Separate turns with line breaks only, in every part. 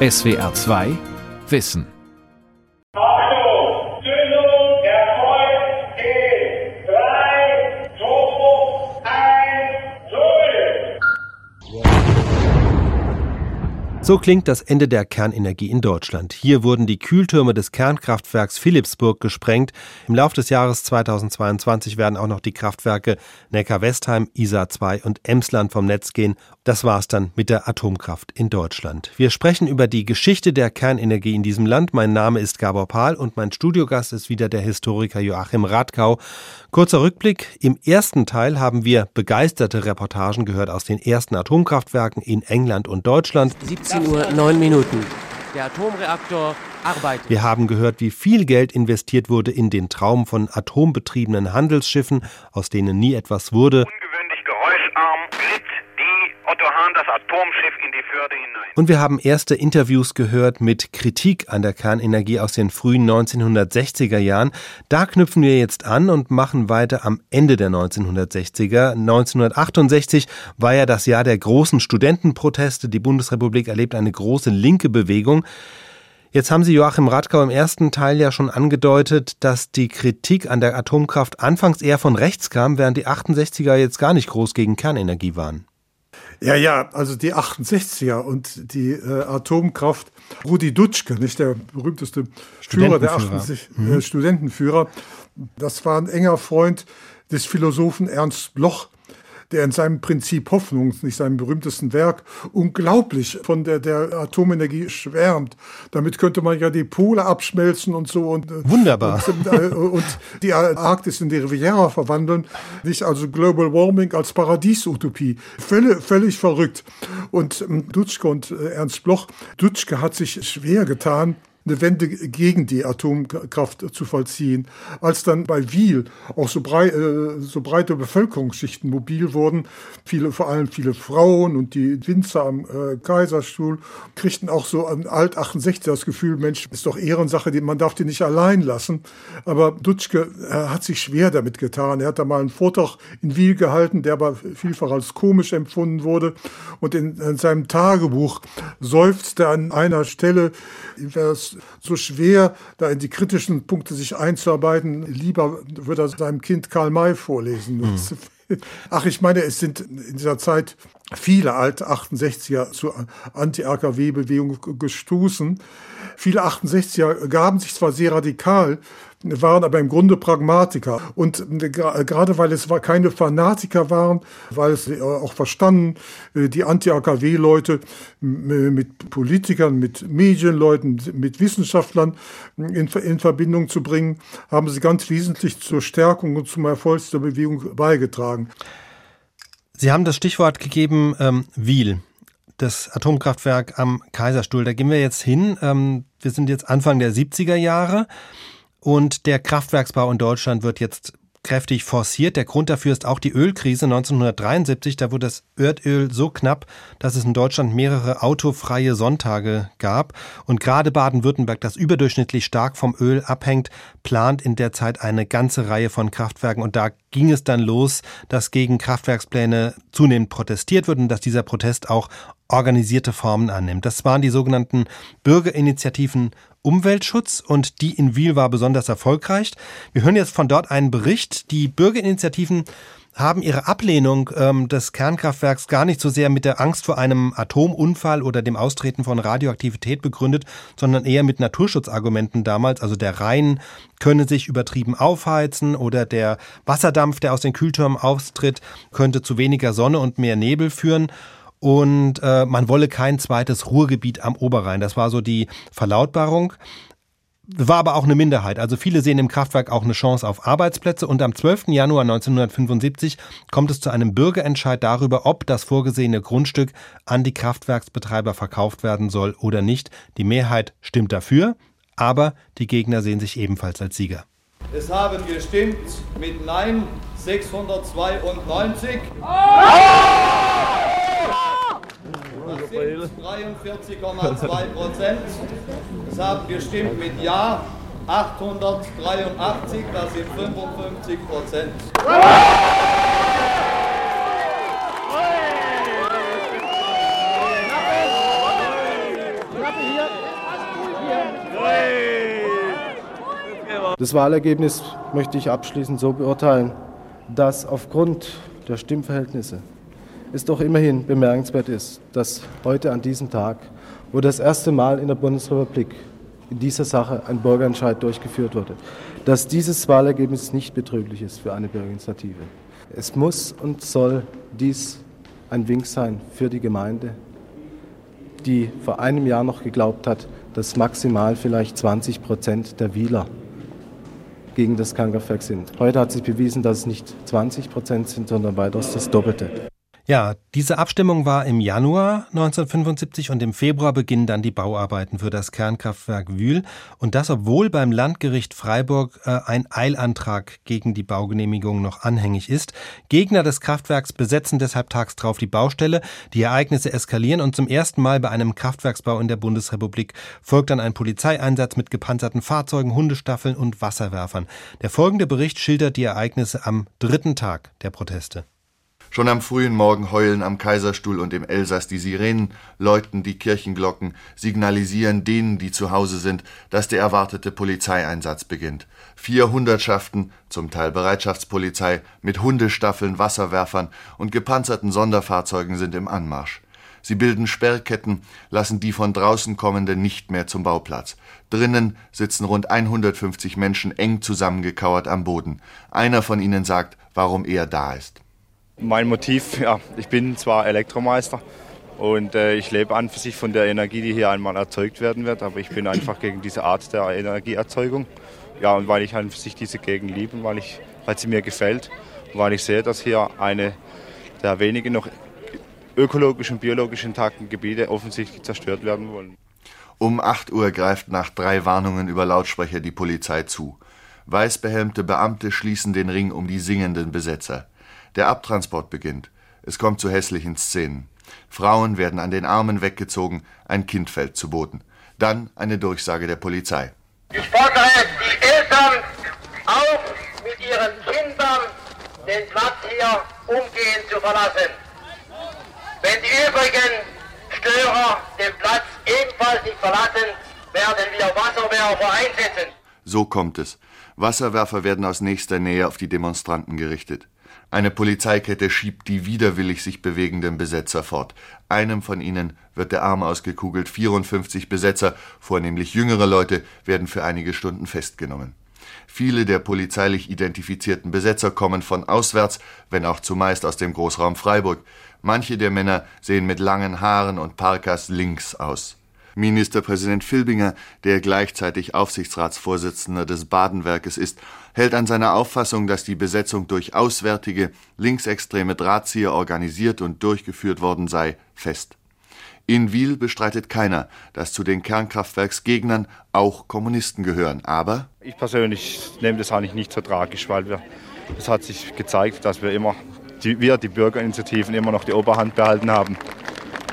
SWR 2 Wissen
So klingt das Ende der Kernenergie in Deutschland. Hier wurden die Kühltürme des Kernkraftwerks Philipsburg gesprengt. Im Laufe des Jahres 2022 werden auch noch die Kraftwerke Neckar-Westheim, Isar 2 und Emsland vom Netz gehen. Das war's dann mit der Atomkraft in Deutschland. Wir sprechen über die Geschichte der Kernenergie in diesem Land. Mein Name ist Gabor Pahl und mein Studiogast ist wieder der Historiker Joachim Radkau. Kurzer Rückblick. Im ersten Teil haben wir begeisterte Reportagen gehört aus den ersten Atomkraftwerken in England und Deutschland.
17 17 Uhr 9 Minuten. Der Atomreaktor arbeitet.
Wir haben gehört, wie viel Geld investiert wurde in den Traum von atombetriebenen Handelsschiffen, aus denen nie etwas wurde.
Ungewöhnlich geräuscharm glitt die Otto Hahn das Atomschiff in die Förde hinein.
Und wir haben erste Interviews gehört mit Kritik an der Kernenergie aus den frühen 1960er Jahren. Da knüpfen wir jetzt an und machen weiter am Ende der 1960er. 1968 war ja das Jahr der großen Studentenproteste. Die Bundesrepublik erlebt eine große linke Bewegung. Jetzt haben Sie Joachim Radkau im ersten Teil ja schon angedeutet, dass die Kritik an der Atomkraft anfangs eher von rechts kam, während die 68er jetzt gar nicht groß gegen Kernenergie waren.
Ja, ja, also die 68er und die äh, Atomkraft. Rudi Dutschke, nicht der berühmteste Führer der 68 mhm. äh, Studentenführer, das war ein enger Freund des Philosophen Ernst Bloch, der in seinem Prinzip Hoffnung, nicht seinem berühmtesten Werk, unglaublich von der, der Atomenergie schwärmt. Damit könnte man ja die Pole abschmelzen und so. Und,
äh, Wunderbar.
Und, äh, und die Arktis in die Riviera verwandeln. Nicht also Global Warming als Paradiesutopie. Völlig, völlig verrückt. Und ähm, Dutschke und äh, Ernst Bloch, Dutschke hat sich schwer getan, eine Wende gegen die Atomkraft zu vollziehen. Als dann bei Wiel auch so, brei, äh, so breite Bevölkerungsschichten mobil wurden, viele, vor allem viele Frauen und die Winzer am äh, Kaiserstuhl, kriegten auch so an Alt 68 das Gefühl, Mensch, ist doch Ehrensache, man darf die nicht allein lassen. Aber Dutschke äh, hat sich schwer damit getan. Er hat da mal einen Vortrag in Wiel gehalten, der aber vielfach als komisch empfunden wurde. Und in, in seinem Tagebuch seufzt er an einer Stelle, das so schwer, da in die kritischen Punkte sich einzuarbeiten. Lieber würde er seinem Kind Karl May vorlesen. Mhm. Ach, ich meine, es sind in dieser Zeit viele alte 68er zur Anti-AKW-Bewegung gestoßen. Viele 68er gaben sich zwar sehr radikal, waren aber im Grunde Pragmatiker. Und gerade weil es keine Fanatiker waren, weil es äh, auch verstanden, äh, die Anti-AKW-Leute mit Politikern, mit Medienleuten, mit Wissenschaftlern in, in Verbindung zu bringen, haben sie ganz wesentlich zur Stärkung und zum Erfolg der Bewegung beigetragen.
Sie haben das Stichwort gegeben, ähm, Wiel das Atomkraftwerk am Kaiserstuhl. Da gehen wir jetzt hin. Ähm, wir sind jetzt Anfang der 70er Jahre. Und der Kraftwerksbau in Deutschland wird jetzt kräftig forciert. Der Grund dafür ist auch die Ölkrise 1973. Da wurde das Erdöl so knapp, dass es in Deutschland mehrere autofreie Sonntage gab. Und gerade Baden-Württemberg, das überdurchschnittlich stark vom Öl abhängt, plant in der Zeit eine ganze Reihe von Kraftwerken. Und da ging es dann los, dass gegen Kraftwerkspläne zunehmend protestiert wird und dass dieser Protest auch organisierte Formen annimmt. Das waren die sogenannten Bürgerinitiativen Umweltschutz und die in Wiel war besonders erfolgreich. Wir hören jetzt von dort einen Bericht. Die Bürgerinitiativen haben ihre Ablehnung ähm, des Kernkraftwerks gar nicht so sehr mit der Angst vor einem Atomunfall oder dem Austreten von Radioaktivität begründet, sondern eher mit Naturschutzargumenten damals. Also der Rhein könne sich übertrieben aufheizen oder der Wasserdampf, der aus den Kühltürmen austritt, könnte zu weniger Sonne und mehr Nebel führen und äh, man wolle kein zweites Ruhrgebiet am Oberrhein. Das war so die Verlautbarung. War aber auch eine Minderheit. Also viele sehen im Kraftwerk auch eine Chance auf Arbeitsplätze. Und am 12. Januar 1975 kommt es zu einem Bürgerentscheid darüber, ob das vorgesehene Grundstück an die Kraftwerksbetreiber verkauft werden soll oder nicht. Die Mehrheit stimmt dafür, aber die Gegner sehen sich ebenfalls als Sieger.
Es haben gestimmt mit Nein 692. Oh! April. 43,2 Prozent. Es haben gestimmt mit Ja 883, das sind 55 Prozent.
Das Wahlergebnis möchte ich abschließend so beurteilen, dass aufgrund der Stimmverhältnisse es doch immerhin bemerkenswert ist, dass heute an diesem Tag, wo das erste Mal in der Bundesrepublik in dieser Sache ein Bürgerentscheid durchgeführt wurde, dass dieses Wahlergebnis nicht betrüglich ist für eine Bürgerinitiative. Es muss und soll dies ein Wink sein für die Gemeinde, die vor einem Jahr noch geglaubt hat, dass maximal vielleicht 20 Prozent der Wieler gegen das Kernkraftwerk sind. Heute hat sich bewiesen, dass es nicht 20 Prozent sind, sondern weitaus das Doppelte.
Ja, diese Abstimmung war im Januar 1975 und im Februar beginnen dann die Bauarbeiten für das Kernkraftwerk Wühl. Und das, obwohl beim Landgericht Freiburg äh, ein Eilantrag gegen die Baugenehmigung noch anhängig ist. Gegner des Kraftwerks besetzen deshalb tags drauf die Baustelle. Die Ereignisse eskalieren und zum ersten Mal bei einem Kraftwerksbau in der Bundesrepublik folgt dann ein Polizeieinsatz mit gepanzerten Fahrzeugen, Hundestaffeln und Wasserwerfern. Der folgende Bericht schildert die Ereignisse am dritten Tag der Proteste.
Schon am frühen Morgen heulen am Kaiserstuhl und im Elsass die Sirenen, läuten die Kirchenglocken, signalisieren denen, die zu Hause sind, dass der erwartete Polizeieinsatz beginnt. Vier Hundertschaften, zum Teil Bereitschaftspolizei, mit Hundestaffeln, Wasserwerfern und gepanzerten Sonderfahrzeugen sind im Anmarsch. Sie bilden Sperrketten, lassen die von draußen kommenden nicht mehr zum Bauplatz. Drinnen sitzen rund 150 Menschen eng zusammengekauert am Boden. Einer von ihnen sagt, warum er da ist.
Mein Motiv, ja, ich bin zwar Elektromeister und äh, ich lebe an für sich von der Energie, die hier einmal erzeugt werden wird, aber ich bin einfach gegen diese Art der Energieerzeugung. Ja, und weil ich an für sich diese Gegend liebe, weil, ich, weil sie mir gefällt weil ich sehe, dass hier eine der wenigen noch ökologisch und biologisch intakten Gebiete offensichtlich zerstört werden wollen.
Um 8 Uhr greift nach drei Warnungen über Lautsprecher die Polizei zu. Weißbehelmte Beamte schließen den Ring um die singenden Besetzer. Der Abtransport beginnt. Es kommt zu hässlichen Szenen. Frauen werden an den Armen weggezogen, ein Kind fällt zu Boden. Dann eine Durchsage der Polizei.
Ich fordere die Eltern auf, mit ihren Kindern den Platz hier umgehend zu verlassen. Wenn die übrigen Störer den Platz ebenfalls nicht verlassen, werden wir Wasserwerfer einsetzen.
So kommt es. Wasserwerfer werden aus nächster Nähe auf die Demonstranten gerichtet. Eine Polizeikette schiebt die widerwillig sich bewegenden Besetzer fort. Einem von ihnen wird der Arm ausgekugelt. 54 Besetzer, vornehmlich jüngere Leute, werden für einige Stunden festgenommen. Viele der polizeilich identifizierten Besetzer kommen von auswärts, wenn auch zumeist aus dem Großraum Freiburg. Manche der Männer sehen mit langen Haaren und Parkas links aus. Ministerpräsident Filbinger, der gleichzeitig Aufsichtsratsvorsitzender des Badenwerkes ist, hält an seiner Auffassung, dass die Besetzung durch auswärtige, linksextreme Drahtzieher organisiert und durchgeführt worden sei, fest. In Wiel bestreitet keiner, dass zu den Kernkraftwerksgegnern auch Kommunisten gehören, aber
ich persönlich nehme das eigentlich nicht so tragisch, weil wir, es hat sich gezeigt, dass wir immer, die, wir, die Bürgerinitiativen, immer noch die Oberhand behalten haben.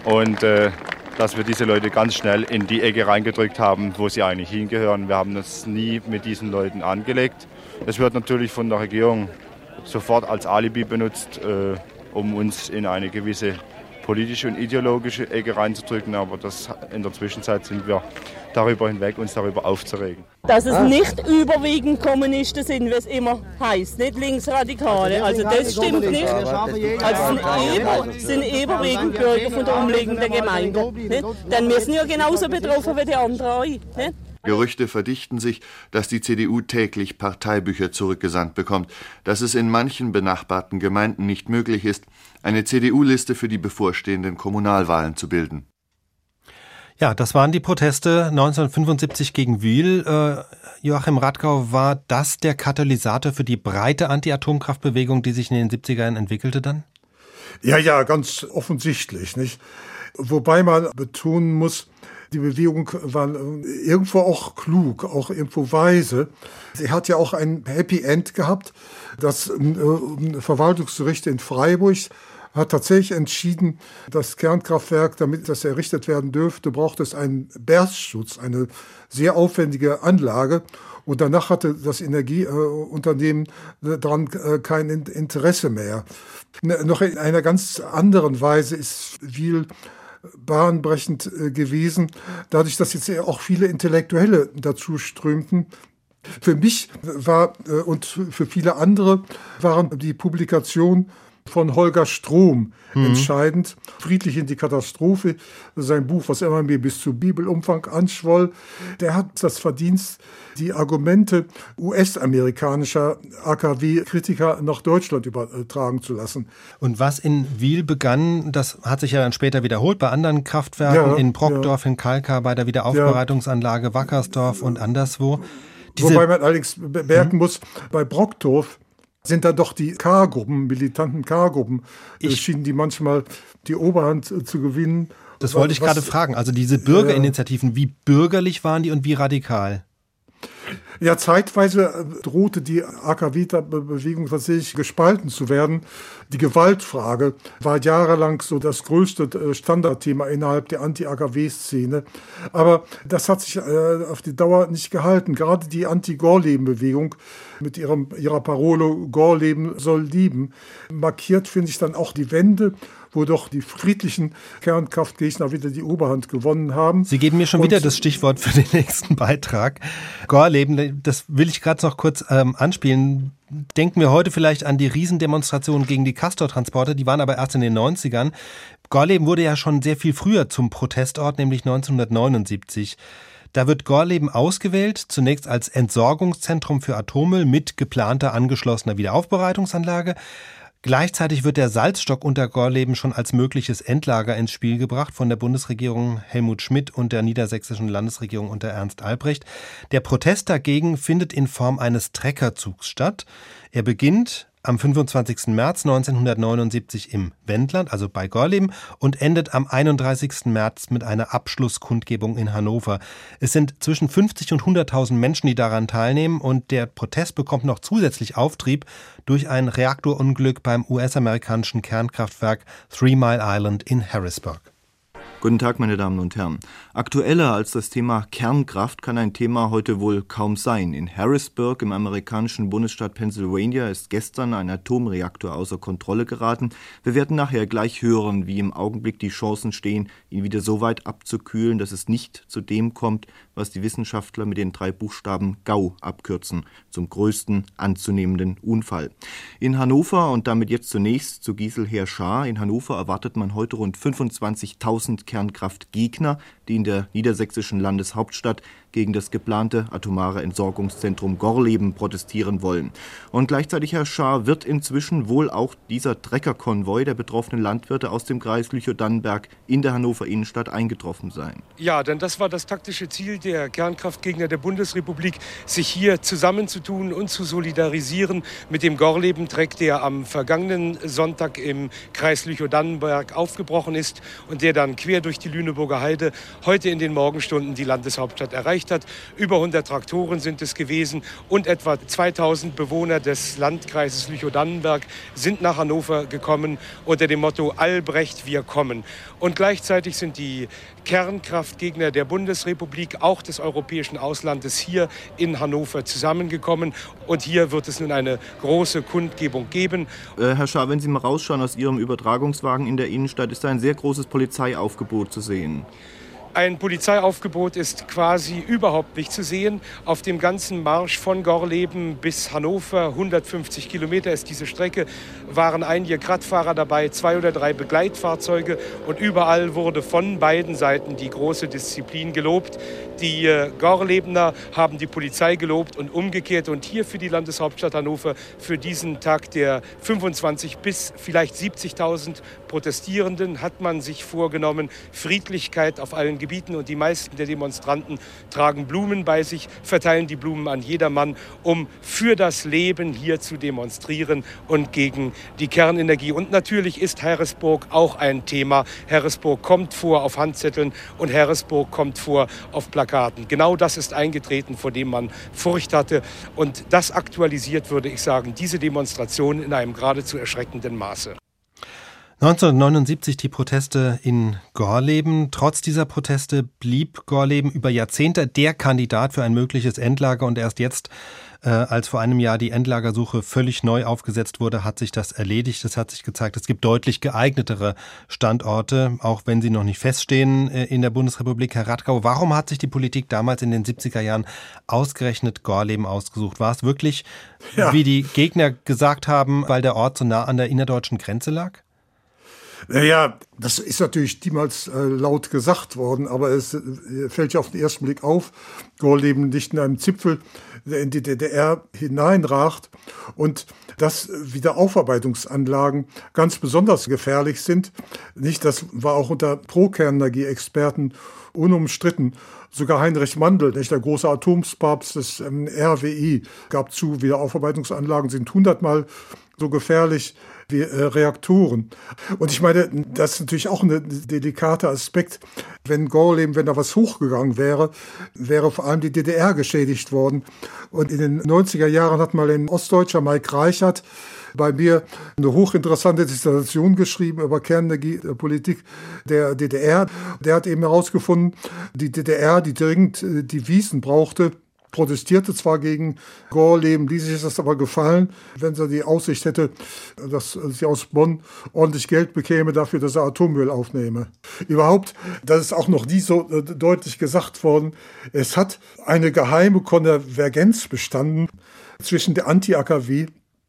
Und äh, dass wir diese Leute ganz schnell in die Ecke reingedrückt haben, wo sie eigentlich hingehören. Wir haben das nie mit diesen Leuten angelegt. Es wird natürlich von der Regierung sofort als Alibi benutzt, äh, um uns in eine gewisse politische und ideologische Ecke reinzudrücken, aber das, in der Zwischenzeit sind wir darüber hinweg, uns darüber aufzuregen.
Dass es nicht überwiegend Kommunisten sind, wie es immer heißt, nicht Linksradikale. Also das stimmt nicht. Also es sind, überwiegend Bürger von der umliegenden Gemeinde. Nicht? Denn wir sind ja genauso betroffen wie die anderen auch. Nicht?
Gerüchte verdichten sich, dass die CDU täglich Parteibücher zurückgesandt bekommt, dass es in manchen benachbarten Gemeinden nicht möglich ist, eine CDU-Liste für die bevorstehenden Kommunalwahlen zu bilden.
Ja, das waren die Proteste 1975 gegen Wiel. Äh, Joachim Radgau, war das der Katalysator für die breite Anti-Atomkraftbewegung, die sich in den 70ern entwickelte dann?
Ja, ja, ganz offensichtlich, nicht? Wobei man betonen muss, die Bewegung war irgendwo auch klug, auch irgendwo weise. Sie hat ja auch ein Happy End gehabt. Das äh, Verwaltungsgericht in Freiburg hat tatsächlich entschieden, das Kernkraftwerk, damit das errichtet werden dürfte, braucht es einen Berstschutz, eine sehr aufwendige Anlage. Und danach hatte das Energieunternehmen daran äh, kein Interesse mehr. Noch in einer ganz anderen Weise ist Wiel bahnbrechend äh, gewesen, dadurch, dass jetzt auch viele Intellektuelle dazu strömten, Für mich war äh, und für viele andere waren die Publikation von Holger Strom mhm. entscheidend. Friedlich in die Katastrophe, sein Buch, was immer mehr bis zu Bibelumfang anschwoll. Der hat das Verdienst, die Argumente US-amerikanischer AKW-Kritiker nach Deutschland übertragen zu lassen.
Und was in Wiel begann, das hat sich ja dann später wiederholt bei anderen Kraftwerken, ja, in Brockdorf, ja. in Kalkar, bei der Wiederaufbereitungsanlage Wackersdorf und anderswo.
Diese Wobei man allerdings bemerken hm? muss, bei Brockdorf sind da doch die K-Gruppen, militanten K-Gruppen, schienen die manchmal die Oberhand zu gewinnen.
Das wollte ich gerade fragen. Also diese Bürgerinitiativen, wie bürgerlich waren die und wie radikal?
Ja, zeitweise drohte die AKW-Bewegung tatsächlich gespalten zu werden. Die Gewaltfrage war jahrelang so das größte äh, Standardthema innerhalb der Anti-AKW-Szene. Aber das hat sich äh, auf die Dauer nicht gehalten. Gerade die Anti-Gorleben-Bewegung mit ihrem, ihrer Parole Gorleben soll lieben, markiert, finde ich, dann auch die Wende wo doch die friedlichen Kernkraftgegner wieder die Oberhand gewonnen haben.
Sie geben mir schon Und wieder das Stichwort für den nächsten Beitrag. Gorleben, das will ich gerade noch kurz ähm, anspielen. Denken wir heute vielleicht an die Riesendemonstrationen gegen die Castor-Transporte, die waren aber erst in den 90ern. Gorleben wurde ja schon sehr viel früher zum Protestort, nämlich 1979. Da wird Gorleben ausgewählt, zunächst als Entsorgungszentrum für Atommüll mit geplanter angeschlossener Wiederaufbereitungsanlage. Gleichzeitig wird der Salzstock unter Gorleben schon als mögliches Endlager ins Spiel gebracht von der Bundesregierung Helmut Schmidt und der niedersächsischen Landesregierung unter Ernst Albrecht. Der Protest dagegen findet in Form eines Treckerzugs statt. Er beginnt am 25. März 1979 im Wendland, also bei Gorleben, und endet am 31. März mit einer Abschlusskundgebung in Hannover. Es sind zwischen 50 und 100.000 Menschen, die daran teilnehmen, und der Protest bekommt noch zusätzlich Auftrieb durch ein Reaktorunglück beim US-amerikanischen Kernkraftwerk Three Mile Island in Harrisburg.
Guten Tag, meine Damen und Herren. Aktueller als das Thema Kernkraft kann ein Thema heute wohl kaum sein. In Harrisburg im amerikanischen Bundesstaat Pennsylvania ist gestern ein Atomreaktor außer Kontrolle geraten. Wir werden nachher gleich hören, wie im Augenblick die Chancen stehen, ihn wieder so weit abzukühlen, dass es nicht zu dem kommt, was die Wissenschaftler mit den drei Buchstaben GAU abkürzen, zum größten anzunehmenden Unfall. In Hannover und damit jetzt zunächst zu Giselher Schaar. In Hannover erwartet man heute rund 25.000 Kernkraftgegner, die in der niedersächsischen Landeshauptstadt gegen das geplante atomare Entsorgungszentrum Gorleben protestieren wollen. Und gleichzeitig, Herr Schaar, wird inzwischen wohl auch dieser Treckerkonvoi der betroffenen Landwirte aus dem Kreis Lüchow-Dannenberg in der Hannover Innenstadt eingetroffen sein.
Ja, denn das war das taktische Ziel der Kernkraftgegner der Bundesrepublik, sich hier zusammenzutun und zu solidarisieren mit dem Gorleben-Treck, der am vergangenen Sonntag im Kreis Lüchow-Dannenberg aufgebrochen ist und der dann quer durch die Lüneburger Heide heute in den Morgenstunden die Landeshauptstadt erreicht hat. Über 100 Traktoren sind es gewesen und etwa 2000 Bewohner des Landkreises Lüchow-Dannenberg sind nach Hannover gekommen unter dem Motto Albrecht, wir kommen. Und gleichzeitig sind die Kernkraftgegner der Bundesrepublik, auch des europäischen Auslandes, hier in Hannover zusammengekommen. Und hier wird es nun eine große Kundgebung geben.
Äh, Herr Schaar, wenn Sie mal rausschauen aus Ihrem Übertragungswagen in der Innenstadt, ist da ein sehr großes Polizeiaufgebot zu sehen.
Ein Polizeiaufgebot ist quasi überhaupt nicht zu sehen. Auf dem ganzen Marsch von Gorleben bis Hannover, 150 Kilometer ist diese Strecke, waren einige Radfahrer dabei, zwei oder drei Begleitfahrzeuge und überall wurde von beiden Seiten die große Disziplin gelobt. Die äh, Gorlebener haben die Polizei gelobt und umgekehrt. Und hier für die Landeshauptstadt Hannover für diesen Tag der 25 bis vielleicht 70.000 Protestierenden hat man sich vorgenommen, Friedlichkeit auf allen Gebieten und die meisten der Demonstranten tragen Blumen bei sich, verteilen die Blumen an jedermann, um für das Leben hier zu demonstrieren und gegen die Kernenergie. Und natürlich ist Harrisburg auch ein Thema. Harrisburg kommt vor auf Handzetteln und Harrisburg kommt vor auf Plakaten. Genau das ist eingetreten, vor dem man Furcht hatte. Und das aktualisiert, würde ich sagen, diese Demonstration in einem geradezu erschreckenden Maße.
1979 die Proteste in Gorleben. Trotz dieser Proteste blieb Gorleben über Jahrzehnte der Kandidat für ein mögliches Endlager und erst jetzt, äh, als vor einem Jahr die Endlagersuche völlig neu aufgesetzt wurde, hat sich das erledigt. Es hat sich gezeigt, es gibt deutlich geeignetere Standorte, auch wenn sie noch nicht feststehen äh, in der Bundesrepublik. Herr Radgau, warum hat sich die Politik damals in den 70er Jahren ausgerechnet Gorleben ausgesucht? War es wirklich, ja. wie die Gegner gesagt haben, weil der Ort so nah an der innerdeutschen Grenze lag?
Naja, das ist natürlich niemals äh, laut gesagt worden, aber es äh, fällt ja auf den ersten Blick auf. Gorleben nicht in einem Zipfel, in die DDR hineinragt und dass Wiederaufarbeitungsanlagen ganz besonders gefährlich sind. Nicht, das war auch unter Pro-Kernenergie-Experten unumstritten. Sogar Heinrich Mandel, nicht, der große Atomspapst des ähm, RWI, gab zu, Wiederaufarbeitungsanlagen sind hundertmal so gefährlich wie äh, Reaktoren. Und ich meine, das ist natürlich auch ein delikater Aspekt. Wenn Gorleben, wenn da was hochgegangen wäre, wäre vor allem die DDR geschädigt worden. Und in den 90er Jahren hat mal ein Ostdeutscher, Mike Reichert, bei mir eine hochinteressante Dissertation geschrieben über Kernenergiepolitik der DDR. Der hat eben herausgefunden, die DDR, die dringend äh, die Wiesen brauchte, protestierte zwar gegen Gorleben, ließ sich das aber gefallen, wenn sie die Aussicht hätte, dass sie aus Bonn ordentlich Geld bekäme dafür, dass er Atommüll aufnehme. Überhaupt, das ist auch noch nie so äh, deutlich gesagt worden, es hat eine geheime Konvergenz bestanden zwischen der Anti-AKW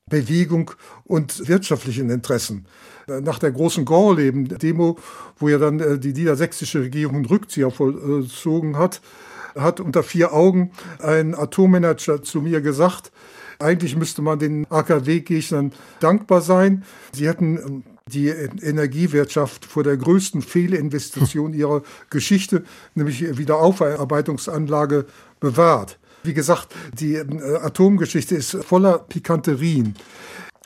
Bewegung und wirtschaftlichen Interessen. Nach der großen Gorleben-Demo, wo ja dann äh, die niedersächsische Regierung einen Rückzieher vollzogen hat, hat unter vier Augen ein Atommanager zu mir gesagt, eigentlich müsste man den AKW-Gegnern dankbar sein. Sie hätten ähm, die Energiewirtschaft vor der größten Fehlinvestition ihrer Geschichte, nämlich Wiederaufarbeitungsanlage, bewahrt. Wie gesagt, die ähm, Atomgeschichte ist voller Pikanterien.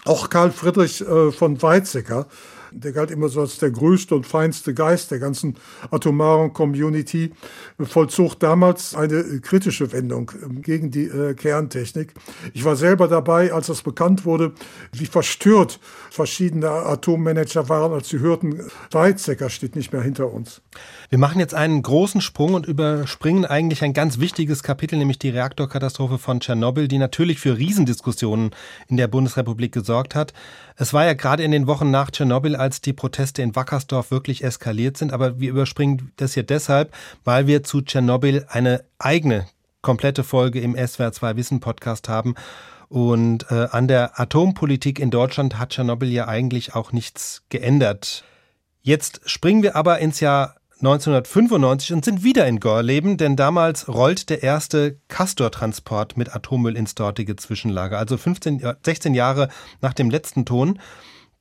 Auch Karl Friedrich äh, von Weizsäcker der galt immer so als der größte und feinste Geist der ganzen atomaren Community, vollzog damals eine kritische Wendung ähm, gegen die äh, Kerntechnik. Ich war selber dabei, als das bekannt wurde, wie verstört verschiedene Atommanager waren, als sie hörten, Weizsäcker steht nicht mehr hinter uns.
Wir machen jetzt einen großen Sprung und überspringen eigentlich ein ganz wichtiges Kapitel, nämlich die Reaktorkatastrophe von Tschernobyl, die natürlich für Riesendiskussionen in der Bundesrepublik gesorgt hat. Es war ja gerade in den Wochen nach Tschernobyl, als die Proteste in Wackersdorf wirklich eskaliert sind, aber wir überspringen das hier deshalb, weil wir zu Tschernobyl eine eigene komplette Folge im SWR2 Wissen Podcast haben. Und äh, an der Atompolitik in Deutschland hat Tschernobyl ja eigentlich auch nichts geändert. Jetzt springen wir aber ins Jahr 1995 und sind wieder in Gorleben, denn damals rollt der erste Castor-Transport mit Atommüll ins dortige Zwischenlager, also 15, 16 Jahre nach dem letzten Ton.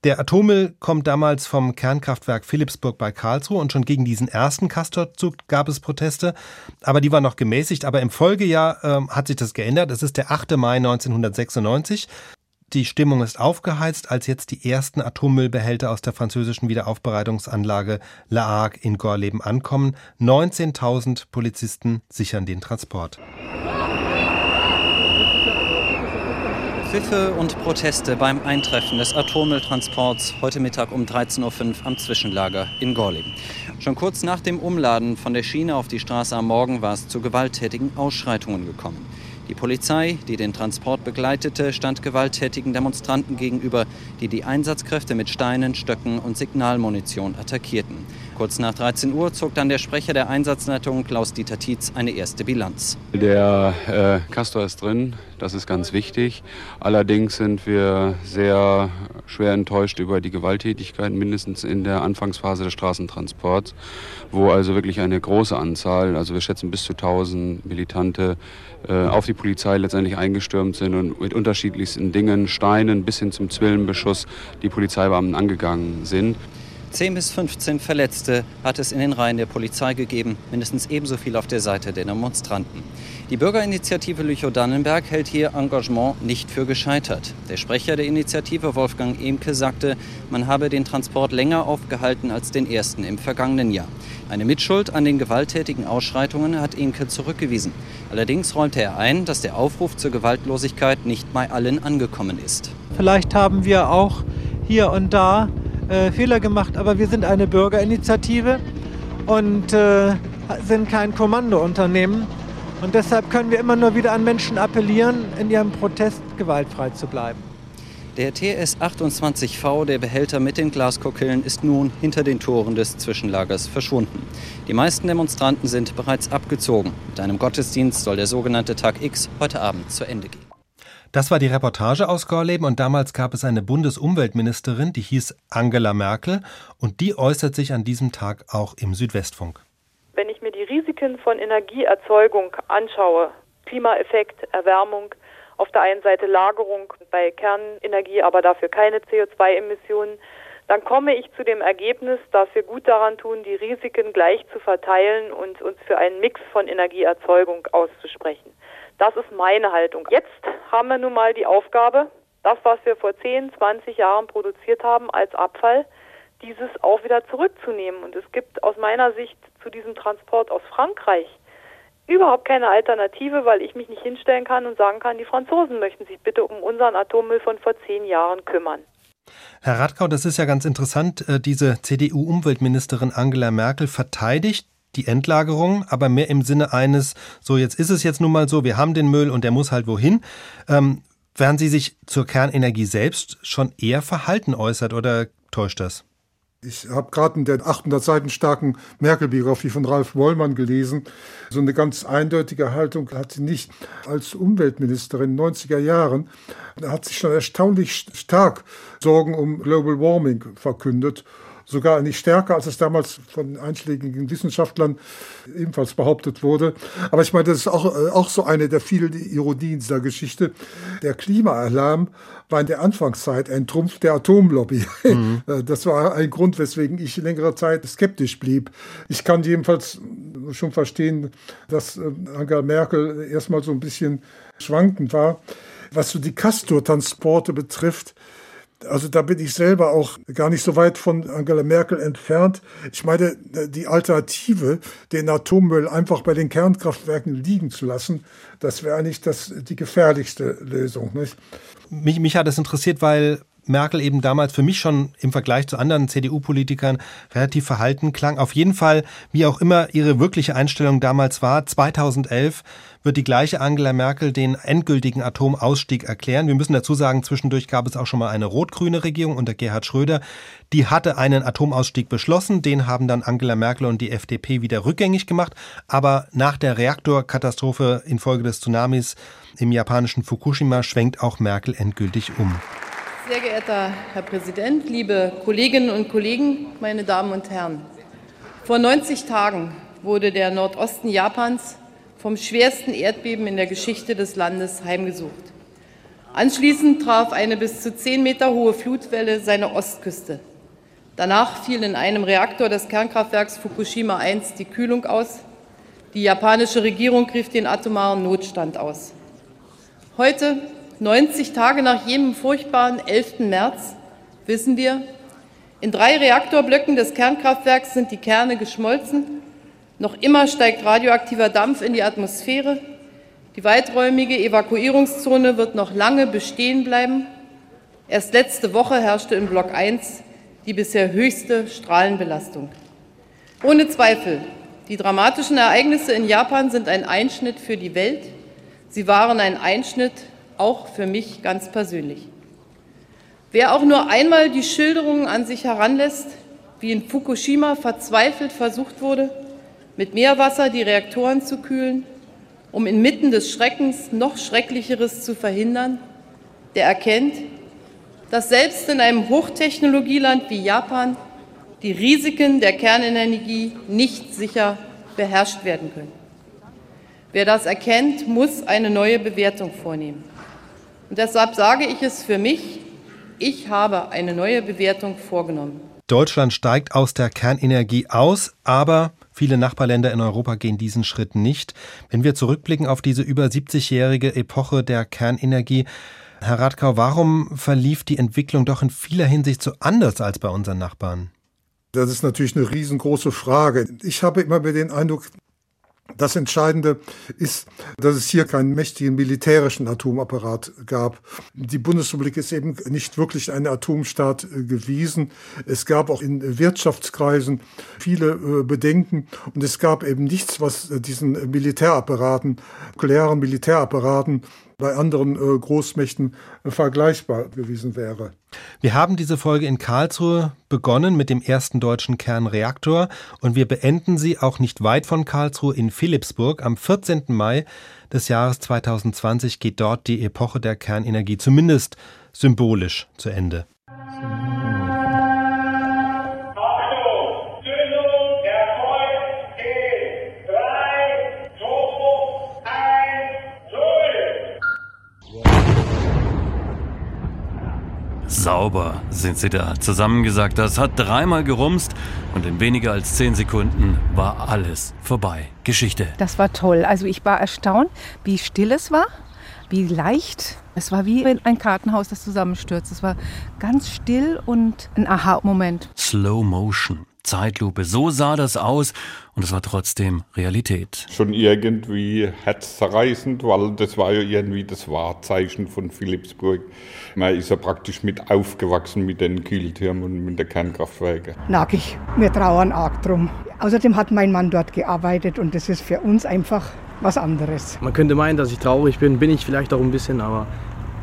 Der Atommüll kommt damals vom Kernkraftwerk Philipsburg bei Karlsruhe und schon gegen diesen ersten Castor-Zug gab es Proteste, aber die waren noch gemäßigt. Aber im Folgejahr äh, hat sich das geändert. Es ist der 8. Mai 1996. Die Stimmung ist aufgeheizt, als jetzt die ersten Atommüllbehälter aus der französischen Wiederaufbereitungsanlage La Hague in Gorleben ankommen. 19.000 Polizisten sichern den Transport.
Pfiffe und Proteste beim Eintreffen des Atommülltransports heute Mittag um 13.05 Uhr am Zwischenlager in Gorleben. Schon kurz nach dem Umladen von der Schiene auf die Straße am Morgen war es zu gewalttätigen Ausschreitungen gekommen. Die Polizei, die den Transport begleitete, stand gewalttätigen Demonstranten gegenüber, die die Einsatzkräfte mit Steinen, Stöcken und Signalmunition attackierten. Kurz nach 13 Uhr zog dann der Sprecher der Einsatzleitung Klaus-Dieter Tietz eine erste Bilanz.
Der äh, Castor ist drin, das ist ganz wichtig. Allerdings sind wir sehr schwer enttäuscht über die Gewalttätigkeit, mindestens in der Anfangsphase des Straßentransports, wo also wirklich eine große Anzahl, also wir schätzen bis zu 1000 Militante, äh, auf die Polizei letztendlich eingestürmt sind und mit unterschiedlichsten Dingen, Steinen bis hin zum Zwillenbeschuss die Polizeibeamten angegangen sind.
10 bis 15 Verletzte hat es in den Reihen der Polizei gegeben, mindestens ebenso viel auf der Seite der Demonstranten. Die Bürgerinitiative Lüchow-Dannenberg hält hier Engagement nicht für gescheitert. Der Sprecher der Initiative, Wolfgang Emke, sagte, man habe den Transport länger aufgehalten als den ersten im vergangenen Jahr. Eine Mitschuld an den gewalttätigen Ausschreitungen hat Emke zurückgewiesen. Allerdings räumte er ein, dass der Aufruf zur Gewaltlosigkeit nicht bei allen angekommen ist.
Vielleicht haben wir auch hier und da äh, Fehler gemacht, aber wir sind eine Bürgerinitiative und äh, sind kein Kommandounternehmen. Und deshalb können wir immer nur wieder an Menschen appellieren, in ihrem Protest gewaltfrei zu bleiben.
Der TS-28V, der Behälter mit den Glaskokillen, ist nun hinter den Toren des Zwischenlagers verschwunden. Die meisten Demonstranten sind bereits abgezogen. Mit einem Gottesdienst soll der sogenannte Tag X heute Abend zu Ende gehen.
Das war die Reportage aus Gorleben und damals gab es eine Bundesumweltministerin, die hieß Angela Merkel und die äußert sich an diesem Tag auch im Südwestfunk.
Wenn ich mir die Risiken von Energieerzeugung anschaue, Klimaeffekt, Erwärmung, auf der einen Seite Lagerung bei Kernenergie, aber dafür keine CO2-Emissionen, dann komme ich zu dem Ergebnis, dass wir gut daran tun, die Risiken gleich zu verteilen und uns für einen Mix von Energieerzeugung auszusprechen. Das ist meine Haltung. Jetzt haben wir nun mal die Aufgabe, das, was wir vor 10, 20 Jahren produziert haben als Abfall, dieses auch wieder zurückzunehmen. Und es gibt aus meiner Sicht zu diesem Transport aus Frankreich überhaupt keine Alternative, weil ich mich nicht hinstellen kann und sagen kann, die Franzosen möchten sich bitte um unseren Atommüll von vor zehn Jahren kümmern.
Herr Radkau, das ist ja ganz interessant. Äh, diese CDU-Umweltministerin Angela Merkel verteidigt die Endlagerung, aber mehr im Sinne eines, so jetzt ist es jetzt nun mal so, wir haben den Müll und der muss halt wohin. Ähm, werden Sie sich zur Kernenergie selbst schon eher verhalten äußert oder täuscht das?
Ich habe gerade in der 800 Seiten starken Merkel-Biografie von Ralf Wollmann gelesen. So eine ganz eindeutige Haltung hat sie nicht. Als Umweltministerin in den 90er Jahren hat sie schon erstaunlich stark Sorgen um Global Warming verkündet sogar nicht stärker, als es damals von einschlägigen Wissenschaftlern ebenfalls behauptet wurde. Aber ich meine, das ist auch, äh, auch so eine der vielen Ironien dieser Geschichte. Der Klimaalarm war in der Anfangszeit ein Trumpf der Atomlobby. Mhm. Äh, das war ein Grund, weswegen ich längere Zeit skeptisch blieb. Ich kann jedenfalls schon verstehen, dass äh, Angela Merkel erstmal so ein bisschen schwankend war. Was so die Castor-Transporte betrifft, also da bin ich selber auch gar nicht so weit von Angela Merkel entfernt. Ich meine, die Alternative, den Atommüll einfach bei den Kernkraftwerken liegen zu lassen, das wäre eigentlich das, die gefährlichste Lösung. Nicht?
Mich, mich hat es interessiert, weil Merkel eben damals für mich schon im Vergleich zu anderen CDU-Politikern relativ verhalten klang. Auf jeden Fall, wie auch immer ihre wirkliche Einstellung damals war, 2011 wird die gleiche Angela Merkel den endgültigen Atomausstieg erklären. Wir müssen dazu sagen, zwischendurch gab es auch schon mal eine rot-grüne Regierung unter Gerhard Schröder. Die hatte einen Atomausstieg beschlossen. Den haben dann Angela Merkel und die FDP wieder rückgängig gemacht. Aber nach der Reaktorkatastrophe infolge des Tsunamis im japanischen Fukushima schwenkt auch Merkel endgültig um.
Sehr geehrter Herr Präsident, liebe Kolleginnen und Kollegen, meine Damen und Herren! Vor 90 Tagen wurde der Nordosten Japans vom schwersten Erdbeben in der Geschichte des Landes heimgesucht. Anschließend traf eine bis zu zehn Meter hohe Flutwelle seine Ostküste. Danach fiel in einem Reaktor des Kernkraftwerks Fukushima 1 die Kühlung aus. Die japanische Regierung rief den atomaren Notstand aus. Heute, 90 Tage nach jenem furchtbaren 11. März wissen wir, in drei Reaktorblöcken des Kernkraftwerks sind die Kerne geschmolzen. Noch immer steigt radioaktiver Dampf in die Atmosphäre. Die weiträumige Evakuierungszone wird noch lange bestehen bleiben. Erst letzte Woche herrschte in Block 1 die bisher höchste Strahlenbelastung. Ohne Zweifel, die dramatischen Ereignisse in Japan sind ein Einschnitt für die Welt. Sie waren ein Einschnitt auch für mich ganz persönlich. Wer auch nur einmal die Schilderungen an sich heranlässt, wie in Fukushima verzweifelt versucht wurde, mit Meerwasser die Reaktoren zu kühlen, um inmitten des Schreckens noch Schrecklicheres zu verhindern, der erkennt, dass selbst in einem Hochtechnologieland wie Japan die Risiken der Kernenergie nicht sicher beherrscht werden können. Wer das erkennt, muss eine neue Bewertung vornehmen. Und deshalb sage ich es für mich, ich habe eine neue Bewertung vorgenommen.
Deutschland steigt aus der Kernenergie aus, aber viele Nachbarländer in Europa gehen diesen Schritt nicht. Wenn wir zurückblicken auf diese über 70-jährige Epoche der Kernenergie, Herr Radkau, warum verlief die Entwicklung doch in vieler Hinsicht so anders als bei unseren Nachbarn?
Das ist natürlich eine riesengroße Frage. Ich habe immer den Eindruck, Das Entscheidende ist, dass es hier keinen mächtigen militärischen Atomapparat gab. Die Bundesrepublik ist eben nicht wirklich ein Atomstaat äh, gewesen. Es gab auch in Wirtschaftskreisen viele äh, Bedenken und es gab eben nichts, was äh, diesen Militärapparaten, nuklearen Militärapparaten bei anderen äh, Großmächten äh, vergleichbar gewesen wäre.
Wir haben diese Folge in Karlsruhe begonnen mit dem ersten deutschen Kernreaktor und wir beenden sie auch nicht weit von Karlsruhe in Philipsburg. Am 14. Mai des Jahres 2020 geht dort die Epoche der Kernenergie zumindest symbolisch zu Ende.
Sauber sind sie da. Zusammengesagt, das hat dreimal gerumst und in weniger als zehn Sekunden war alles vorbei. Geschichte.
Das war toll. Also ich war erstaunt, wie still es war, wie leicht. Es war wie ein Kartenhaus, das zusammenstürzt. Es war ganz still und ein Aha-Moment.
Slow Motion. Zeitlupe. So sah das aus und es war trotzdem Realität.
Schon irgendwie herzzerreißend, weil das war ja irgendwie das Wahrzeichen von Philipsburg. Man ist ja praktisch mit aufgewachsen mit den Kühltürmen und mit den Kernkraftwerken.
Nackig, wir trauern arg drum. Außerdem hat mein Mann dort gearbeitet und das ist für uns einfach was anderes.
Man könnte meinen, dass ich traurig bin, bin ich vielleicht auch ein bisschen, aber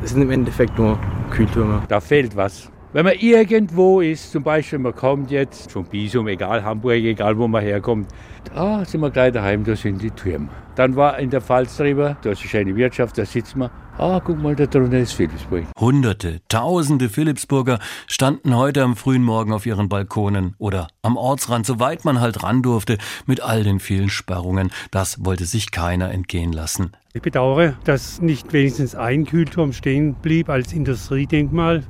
es sind im Endeffekt nur Kühltürme.
Da fehlt was. Wenn man irgendwo ist, zum Beispiel man kommt jetzt von Bisum, egal Hamburg, egal wo man herkommt, da sind wir gleich daheim, da sind die Türme. Dann war in der Pfalz drüber, da ist eine schöne Wirtschaft, da sitzen wir. Ah, guck mal, da drunter ist Philipsburg.
Hunderte, tausende Philipsburger standen heute am frühen Morgen auf ihren Balkonen oder am Ortsrand, soweit man halt ran durfte, mit all den vielen Sperrungen. Das wollte sich keiner entgehen lassen.
Ich bedauere, dass nicht wenigstens ein Kühlturm stehen blieb als Industriedenkmal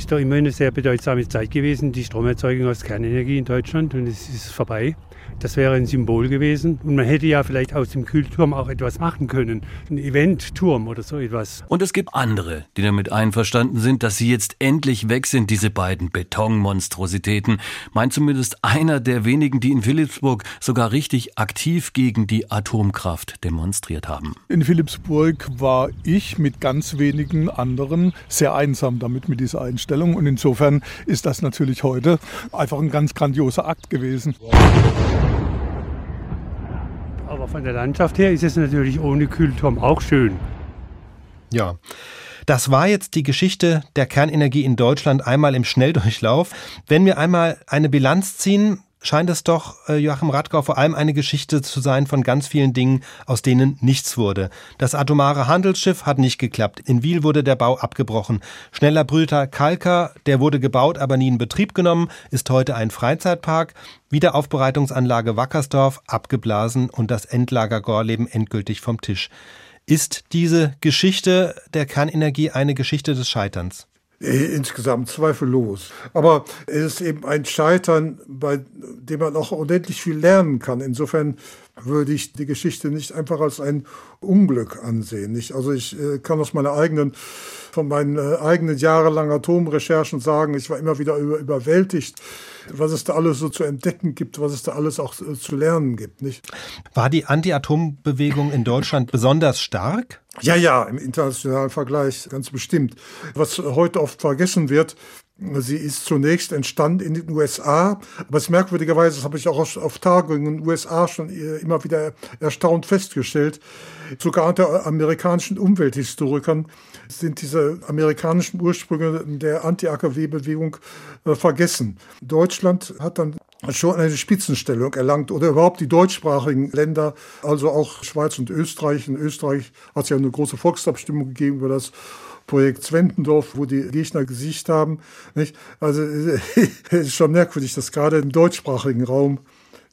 ist doch immer eine sehr bedeutsame Zeit gewesen, die Stromerzeugung aus Kernenergie in Deutschland und es ist vorbei. Das wäre ein Symbol gewesen. Und man hätte ja vielleicht aus dem Kühlturm auch etwas machen können. Ein Eventturm oder so etwas.
Und es gibt andere, die damit einverstanden sind, dass sie jetzt endlich weg sind, diese beiden Betonmonstrositäten. Meint zumindest einer der wenigen, die in Philipsburg sogar richtig aktiv gegen die Atomkraft demonstriert haben.
In Philipsburg war ich mit ganz wenigen anderen sehr einsam damit mit dieser Einstellung. Und insofern ist das natürlich heute einfach ein ganz grandioser Akt gewesen.
Aber von der Landschaft her ist es natürlich ohne Kühlturm auch schön.
Ja. Das war jetzt die Geschichte der Kernenergie in Deutschland einmal im Schnelldurchlauf. Wenn wir einmal eine Bilanz ziehen, scheint es doch, äh, Joachim Radgau, vor allem eine Geschichte zu sein von ganz vielen Dingen, aus denen nichts wurde. Das atomare Handelsschiff hat nicht geklappt. In Wiel wurde der Bau abgebrochen. Schneller Brüter Kalker, der wurde gebaut, aber nie in Betrieb genommen, ist heute ein Freizeitpark. Wiederaufbereitungsanlage Wackersdorf abgeblasen und das Endlager Gorleben endgültig vom Tisch. Ist diese Geschichte der Kernenergie eine Geschichte des Scheiterns?
Äh, insgesamt zweifellos. Aber es ist eben ein Scheitern, bei dem man auch unendlich viel lernen kann. Insofern würde ich die Geschichte nicht einfach als ein Unglück ansehen. Ich, also ich äh, kann aus meiner eigenen, von meinen äh, eigenen jahrelangen Atomrecherchen sagen, ich war immer wieder über, überwältigt, was es da alles so zu entdecken gibt, was es da alles auch zu lernen gibt. Nicht?
War die Anti-Atom-Bewegung in Deutschland besonders stark?
Ja, ja, im internationalen Vergleich ganz bestimmt. Was heute oft vergessen wird, Sie ist zunächst entstanden in den USA, aber es merkwürdigerweise, das habe ich auch auf Tagungen in den USA schon immer wieder erstaunt festgestellt, sogar unter amerikanischen Umwelthistorikern sind diese amerikanischen Ursprünge der Anti-AKW-Bewegung äh, vergessen. Deutschland hat dann schon eine Spitzenstellung erlangt oder überhaupt die deutschsprachigen Länder, also auch Schweiz und Österreich. In Österreich hat es ja eine große Volksabstimmung gegeben über das Projekt Zwentendorf, wo die Gegner Gesicht haben. Nicht? Also ist schon merkwürdig, dass gerade im deutschsprachigen Raum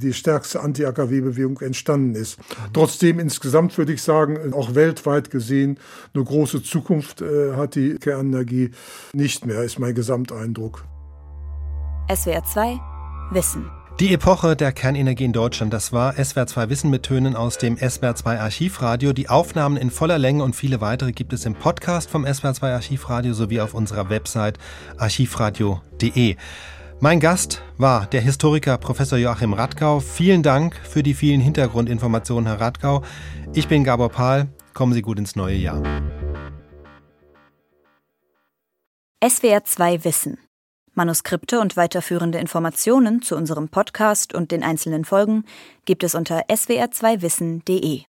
die stärkste Anti-AKW-Bewegung entstanden ist. Trotzdem insgesamt würde ich sagen, auch weltweit gesehen, eine große Zukunft äh, hat die Kernenergie nicht mehr, ist mein Gesamteindruck.
SWR 2 Wissen.
Die Epoche der Kernenergie in Deutschland, das war SWR2 Wissen mit Tönen aus dem SWR2 Archivradio. Die Aufnahmen in voller Länge und viele weitere gibt es im Podcast vom SWR2 Archivradio sowie auf unserer Website archivradio.de. Mein Gast war der Historiker Professor Joachim Radkau. Vielen Dank für die vielen Hintergrundinformationen, Herr Radkau. Ich bin Gabor Pahl. Kommen Sie gut ins neue Jahr.
SWR 2 Wissen. Manuskripte und weiterführende Informationen zu unserem Podcast und den einzelnen Folgen gibt es unter swr2wissen.de.